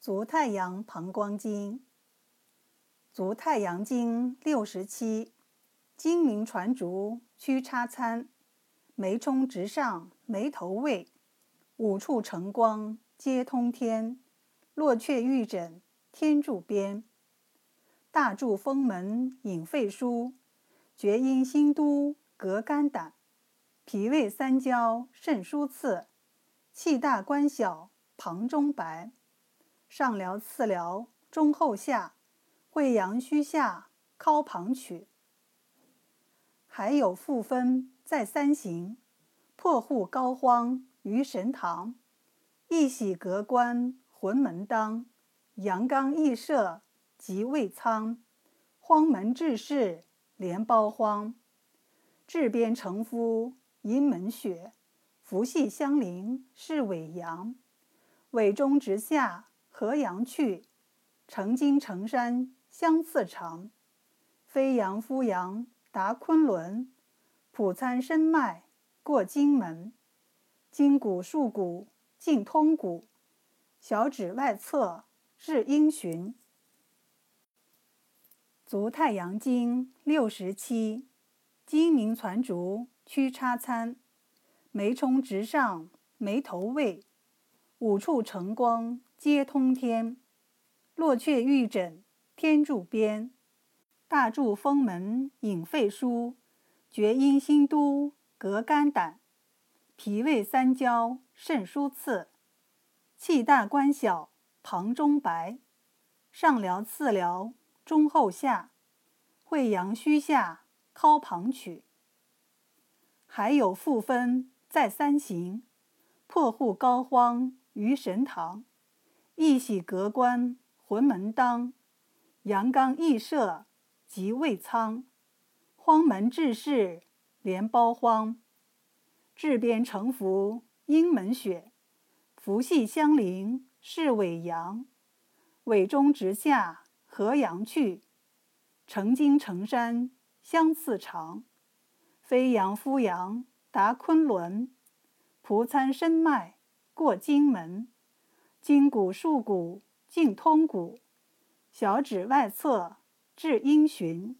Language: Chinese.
足太阳膀胱经，足太阳经六十七，睛明传竹，屈叉参，眉冲直上，眉头位，五处成光，皆通天。落雀玉枕，天柱边。大柱风门引肺腧，厥阴心都隔肝胆，脾胃三焦肾腧次，气大关小膀中白。上髎次髎中后下，会阳虚下尻旁取。还有复分在三行：破户膏肓于神堂，一喜隔关魂门当，阳刚翳射即胃仓，荒门至室连包荒，至边承夫阴门穴，伏系相邻是尾阳，尾中直下。合阳去，成金成山相次长，飞扬夫阳达昆仑，普参深脉过荆门，筋骨束骨尽通骨，小指外侧至阴循。足太阳经六十七，睛明攒竹，屈叉参，眉冲直上，眉头位，五处成光。皆通天，落雀玉枕天柱边，大柱风门引肺腧，厥阴心都隔肝胆，脾胃三焦肾腧次，气大关小旁中白，上髎次髎中后下，会阳虚下尻旁取。还有复分在三行：破户膏肓于神堂。一喜阁关魂门当，阳刚易射即未仓，荒门至室连包荒，至边承服阴门雪，福系相邻是尾阳，尾中直下合阳去，成金成山相次长，飞扬夫阳达昆仑，仆参深脉过荆门。筋骨束骨尽通骨，小指外侧至阴循。